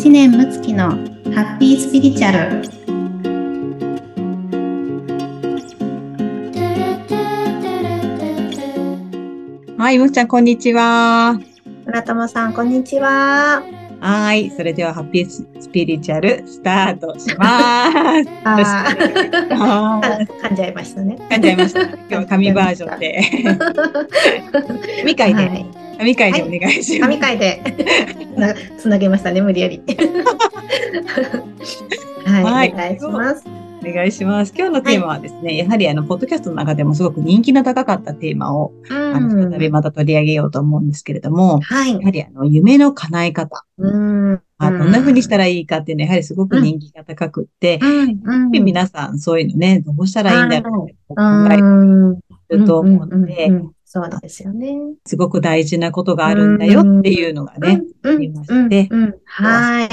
知念睦月のハッピースピリチュアルはい、むっちゃん、こんにちは。村友さんこんにちははい、それではハッピースピリチュアルスタートします。噛んじゃいましたね噛んじゃいました。今日は紙バージョンで。神回で、はい神回でお願いします。神回で。なつなげましたね無理やり。はい、はい。お願いします。お願いします。今日のテーマはですね、やはりあの、ポッドキャストの中でもすごく人気の高かったテーマを、うあの、再びんまた取り上げようと思うんですけれども、はい。やはりあの、夢の叶え方、うん。まあどんな風にしたらいいかっていうのは、やはりすごく人気が高くって、うん。うん。皆さんそういうのね、どうしたらいいんだろうって考えうん。ると思うので、うんうんうんそうですよね。すごく大事なことがあるんだよっていうのがね、うん、ありましてうんうんは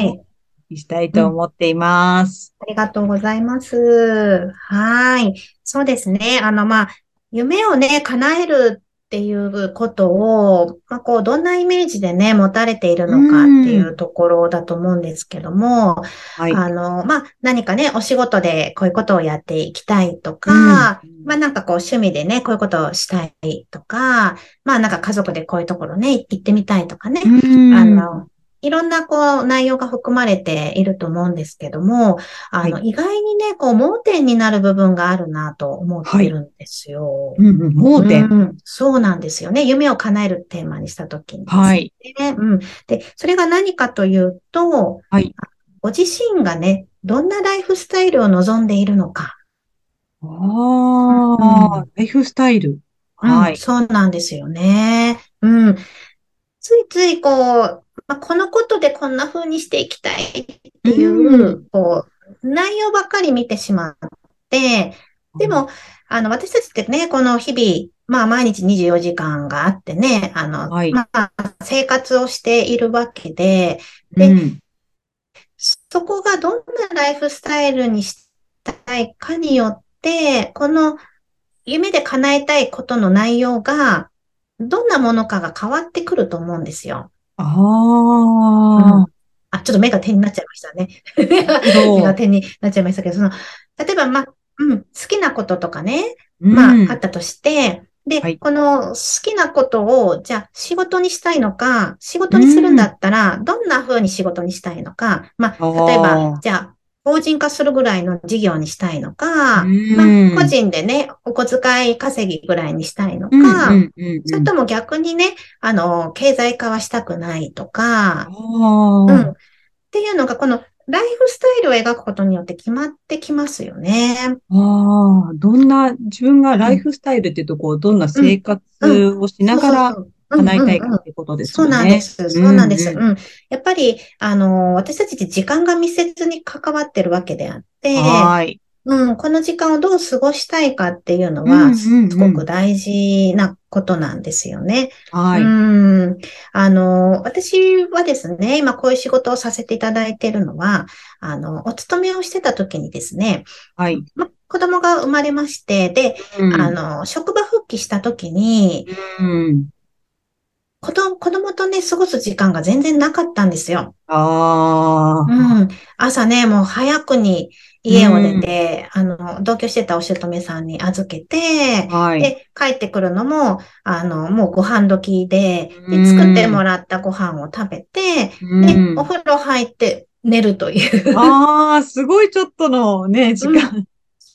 い。したいと思っています。ありがとうございます。はい。そうですね。あの、まあ、夢をね、叶えるっていうことを、まあ、こう、どんなイメージでね、持たれているのかっていうところだと思うんですけども、はい。あの、まあ、何かね、お仕事でこういうことをやっていきたいとか、うんまあなんかこう趣味でね、こういうことをしたいとか、まあなんか家族でこういうところね、行ってみたいとかね、うんあの、いろんなこう内容が含まれていると思うんですけども、あの、は意外にね、こう盲点になる部分があるなと思ってるんですよ。うんうん、盲点。うんそうなんですよね。夢を叶えるテーマにしたときにですね。はい。うん。で、それが何かというと、はいご自身がね、どんなライフスタイルを望んでいるのか。ああ、ライフスタイル。うん、はい。そうなんですよね。うん。ついついこう、まあ、このことでこんな風にしていきたいっていう、うこう、内容ばっかり見てしまって、でも、あの、私たちってね、この日々、まあ、毎日24時間があってね、あの、はい。まあ、生活をしているわけで、でうん、そこがどんなライフスタイルにしたいかによって、この夢で叶えたいことの内容が、どんなものかが変わってくると思うんですよ。ああ、ちょっと目が点になっちゃいましたね。目が点になっちゃいましたけど、その、例えば、まあ、うん、好きなこととかね、あ、まあ、うんあったとして、で、はい。この好きなことを、じゃあ仕事にしたいのか、仕事にするんだったら、どんな風に仕事にしたいのか、まあ、例えあばー、じゃあ、法人化するぐらいの事業にしたいのか、うん。まあ、個人でね、お小遣い稼ぎぐらいにしたいのか、それとも逆にね、あの、経済化はしたくないとか、あうん。あっていうのが、このライフスタイルを描くことによって決まってきますよね。ああ、どんな、自分がライフスタイルっていうとこう、どんな生活をしながらそうそうそう叶えたいうんうんうんかってことですそうよね。なんです。そうなんです。ううんん。やっぱり、あの、私たちって時間が密接に関わってるわけであって、はーい。うん、この時間をどう過ごしたいかっていうのうんうんうんは、すごく大事なことなんですよね。はい。うん。あの、私はですね、今こういう仕事をさせていただいているのは、あの、お勤めをしてた時にですね、はい。ま、子供が生まれまして、で、うんあの、職場復帰した時に、うん。子供、子供とね、過ごす時間が全然なかったんですよ。ああ。うん。朝ね、もう早くに家を出て、あの、同居してたお姑さんに預けて、はい。で、帰ってくるのも、あの、もうご飯時で、で、うん作ってもらったご飯を食べて、で、うんお風呂入って寝るという。ああ、すごいちょっとのね、時間。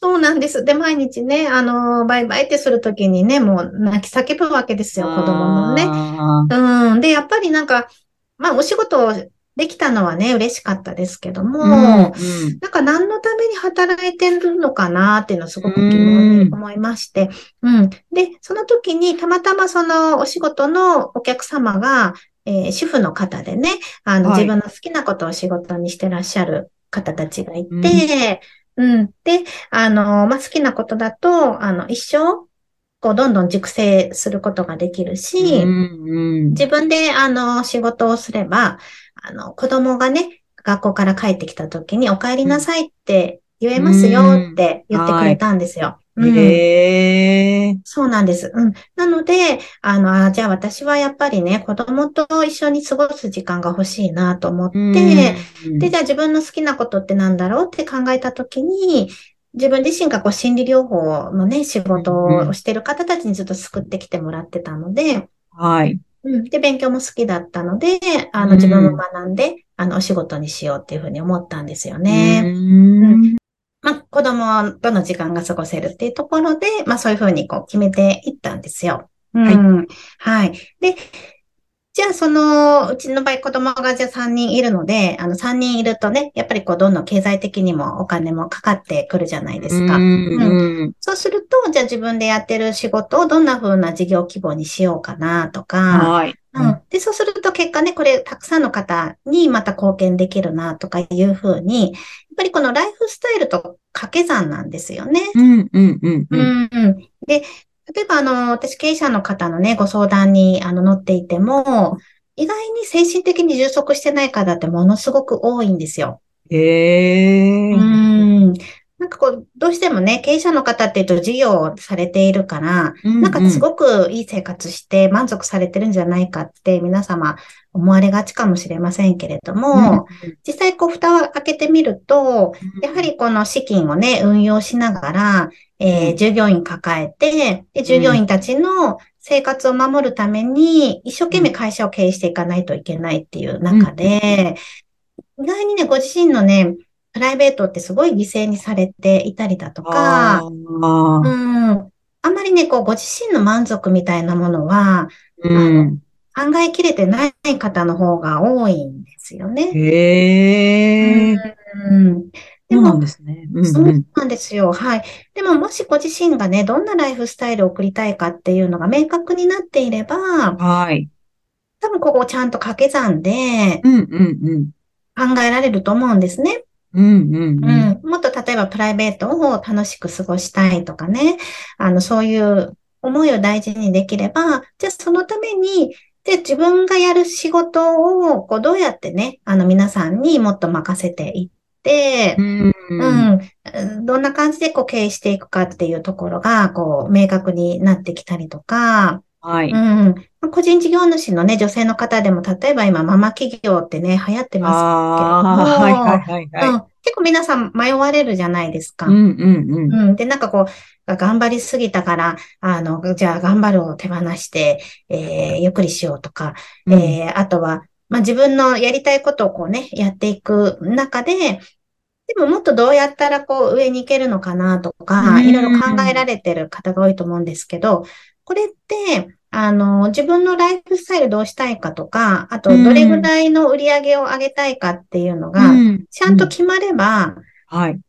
そうなんです。で、毎日ね、あの、バイバイってするときにね、もう泣き叫ぶわけですよ、子供もね。あうん。で、やっぱりなんか、まあ、お仕事をできたのはね、嬉しかったですけども、ーうんうんなんか何のために働いてるのかなっていうのをすごく疑問に思いまして、うん。で、その時にたまたまそのお仕事のお客様が、えー主婦の方でね、あの、はい自分の好きなことを仕事にしてらっしゃる方たちがいて、うん。で、あの、まあ、好きなことだと、あの、一生、こう、どんどん熟成することができるし、うんうん自分で、あの、仕事をすれば、あの、子供がね、学校から帰ってきた時に、お帰りなさいって言えますよって言ってくれたんですよ。うん、へえ。そうなんです。うん。なので、あの、あじゃあ私はやっぱりね、子供と一緒に過ごす時間が欲しいなと思って、で、じゃあ自分の好きなことってなんだろうって考えたときに、自分自身がこう心理療法のね、仕事をしてる方たちにずっと救ってきてもらってたので、はい。うん。で、勉強も好きだったので、あの、自分も学んで、あの、お仕事にしようっていうふうに思ったんですよね。うんまあ、子供との時間が過ごせるっていうところで、まあ、そういうふうにこう決めていったんですよ。うん。はい。はい。で、じゃあ、その、うちの場合子供がじゃあ3人いるので、あの3人いるとね、やっぱりこう、どんどん経済的にもお金もかかってくるじゃないですか。うんうん、そうすると、じゃあ自分でやってる仕事をどんな風な事業規模にしようかなとか、はい。うん。で、そうすると結果ね、これたくさんの方にまた貢献できるなとかいうふうに、やっぱりこのライフスタイルと掛け算なんですよね。うん、うん、うん。うん、うん。で、例えば、あの、私経営者の方のね、ご相談に、あの、乗っていても、意外に精神的に充足してない方ってものすごく多いんですよ。へえ。うん。なんかこう、どうしてもね、経営者の方って言うと事業をされているから、うんうん、なんかすごくいい生活して満足されてるんじゃないかって皆様思われがちかもしれませんけれども、うんうん、実際こう蓋を開けてみると、やはりこの資金をね、運用しながら、えー、従業員抱えて、で、従業員たちの生活を守るために、一生懸命会社を経営していかないといけないっていう中で、意外にね、ご自身のね、プライベートってすごい犠牲にされていたりだとか、うん、あんまりね、こう、ご自身の満足みたいなものは、うん、考えきれてない方の方が多いんですよね。へー。うんでも、そうなんですね。うんうん、そうなんですよ。はい。でも、もしご自身がね、どんなライフスタイルを送りたいかっていうのが明確になっていれば、はい。多分ここをちゃんと掛け算で、うんうんうん。考えられると思うんですね。うんうんうん、もっと例えばプライベートを楽しく過ごしたいとかね、あの、そういう思いを大事にできれば、じゃあそのために、で、自分がやる仕事を、こう、どうやってね、あの、皆さんにもっと任せていって、うん、うん、どんな感じでこう経営していくかっていうところが、こう、明確になってきたりとか、はい。うん。個人事業主のね、女性の方でも、例えば今、ママ企業ってね、流行ってますけども、はいはいはい、はい、うん。結構皆さん迷われるじゃないですか。うんうんうん。うん。で、なんかこう、頑張りすぎたから、あの、じゃあ頑張るを手放して、えー、ゆっくりしようとか、うん、えー、あとは、まあ、自分のやりたいことをこうね、やっていく中で、でももっとどうやったらこう上に行けるのかなとか、いろいろ考えられてる方が多いと思うんですけど、これって、あの、自分のライフスタイルどうしたいかとか、あと、どれぐらいの売り上げを上げたいかっていうのが、ちゃんと決まれば、はい。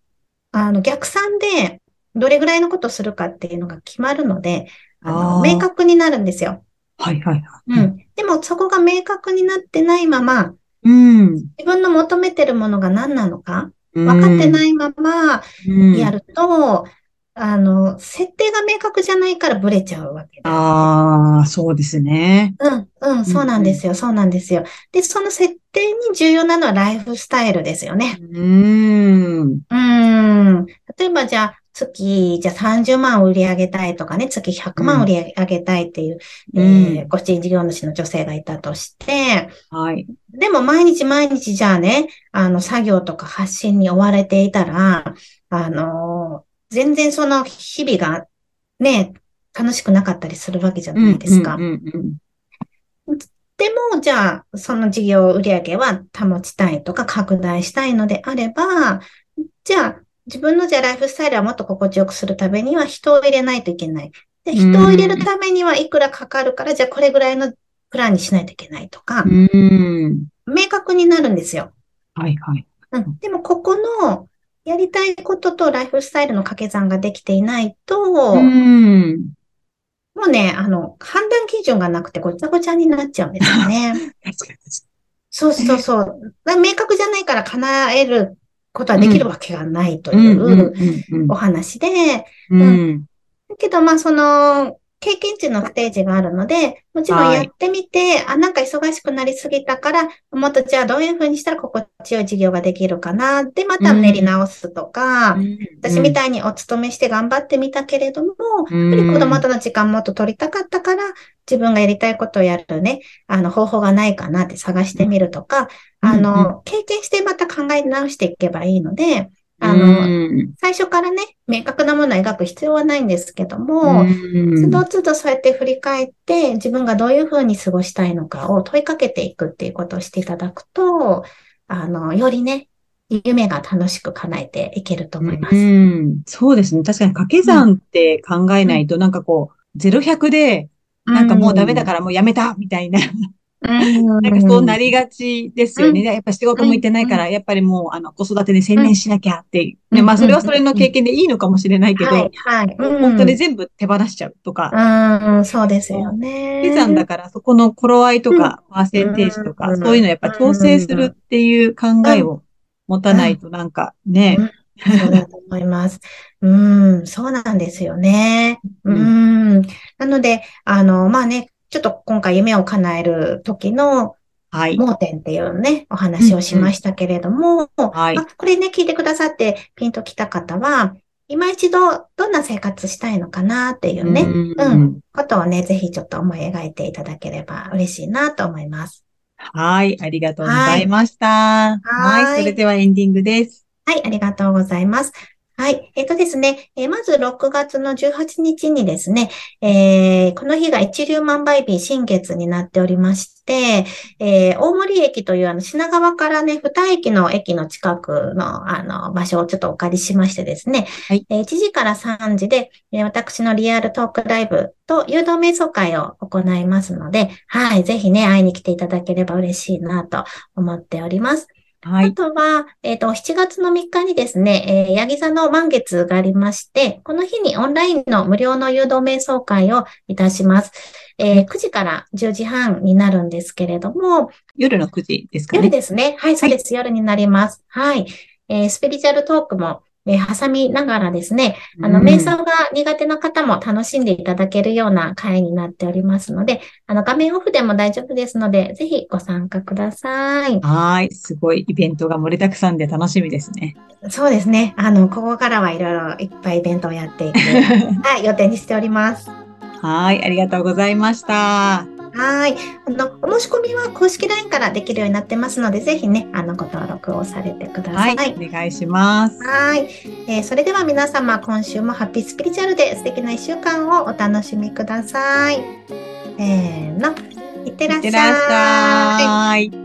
あの、逆算で、どれぐらいのことをするかっていうのが決まるので、あの、明確になるんですよ。はいはいはい。うん。でも、そこが明確になってないまま、うん。自分の求めてるものが何なのか、分かってないままやると、あの、設定が明確じゃないからブレちゃうわけああ、そうですね。うん、うん、そうなんですよ、そうなんですよ。で、その設定に重要なのはライフスタイルですよね。うん。うん。例えばじゃあ、月、じゃあ30万売り上げたいとかね、月100万売り上げたいっていう、うん、えー、個人事業主の女性がいたとして、はい。でも毎日毎日じゃあね、あの、作業とか発信に追われていたら、あの全然その日々がね、楽しくなかったりするわけじゃないですか。でも、じゃあ、その事業売上は保ちたいとか拡大したいのであれば、じゃあ、自分のじゃあライフスタイルはもっと心地よくするためには人を入れないといけない。で人を入れるためにはいくらかかるから、じゃあこれぐらいのプランにしないといけないとか、明確になるんですよ。はいはい。うん、でも、ここのやりたいこととライフスタイルの掛け算ができていないと、うん、もうね、あの、判断基準がなくてごちゃごちゃになっちゃうんですよね。そうそうそう。明確じゃないから叶えることはできるわけがないというお話で、だけど、まあ、その、経験値のステージがあるので、もちろんやってみて、はい、あ、なんか忙しくなりすぎたから、もっとじゃあどういうふうにしたら心地よい授業ができるかな。で、また練り直すとか、うん、私みたいにお勤めして頑張ってみたけれども、うん、やっぱり子供との時間もっと取りたかったから、自分がやりたいことをやるね、あの、方法がないかなって探してみるとか、うん、あの、経験してまた考え直していけばいいので、あの、最初からね、明確なものを描く必要はないんですけども、つどつどそうやって振り返って、自分がどういうふうに過ごしたいのかを問いかけていくっていうことをしていただくと、あの、よりね、夢が楽しく叶えていけると思います。うん、そうですね。確かに掛け算って考えないと、なんかこう、0、100で、なんかもうダメだからもうやめたみたいななんかそうなりがちですよね。やっぱ仕事も行ってないから、やっぱりもう、あの、子育てに専念しなきゃって。ね、まあ、それはそれの経験でいいのかもしれないけど、はい、はい。本当に全部手放しちゃうとか。うん、そうですよね。計算だから、そこの頃合いとか、パーセンテージとか、そういうのやっぱ調整するっていう考えを持たないとなんかね。そうだと思います。うん、そうなんですよね。うん。なので、あの、まあね、ちょっと今回夢を叶える時の盲点っていうね、お話をしましたけれども、はい。まあ、これね、聞いてくださってピンときた方は、今一度どんな生活したいのかなっていうね、うん、うん、ことをね、ぜひちょっと思い描いていただければ嬉しいなと思います。はい、ありがとうございました。はい。はい、それではエンディングです。はい、ありがとうございます。はい。えっ、ー、とですね、えー、まず6月の18日にですね、えー、この日が一粒万倍日新月になっておりまして、え大森駅というあの品川からね、二駅の駅の近くのあの場所をちょっとお借りしましてですね、はい、え1時から3時で、え私のリアルトークライブと誘導瞑想会を行いますので、はい、ぜひね、会いに来ていただければ嬉しいなと思っております。はい。あとは、えっ、ー、と、7月の3日にですね、えー、ヤギ座の満月がありまして、この日にオンラインの無料の誘導瞑想会をいたします。えー、9時から10時半になるんですけれども。夜の9時ですかね。夜ですね。はい、そうです。はい、夜になります。はい。えー、スピリチュアルトークもえー、挟みながらですね、あの、瞑想が苦手な方も楽しんでいただけるような会になっておりますので、あの、画面オフでも大丈夫ですので、ぜひご参加ください。はい。すごいイベントが盛りだくさんで楽しみですね。そうですね。あの、ここからはいろいろいっぱいイベントをやっていく、はい、予定にしております。はい。ありがとうございました。はい。あの、お申し込みは公式 LINE からできるようになってますので、ぜひね、あの、ご登録をされてください。はい、お願いします。はい。えー、それでは皆様、今週もハッピースピリチュアルで素敵な一週間をお楽しみください。せーの。いってらっしゃい。いってらっしゃい。